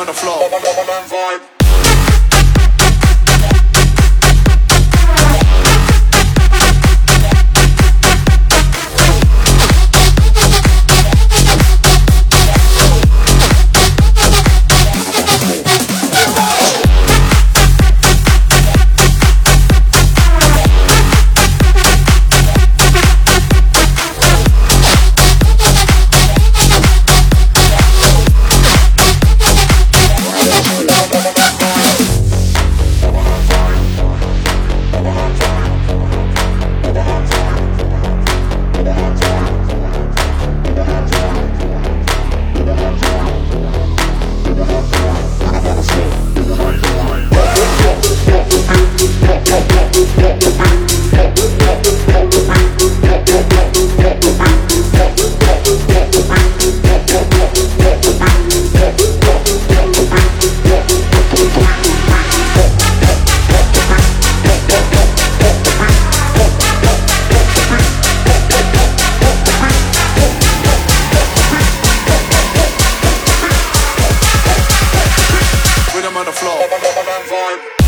on the floor. Vibe. Vibe.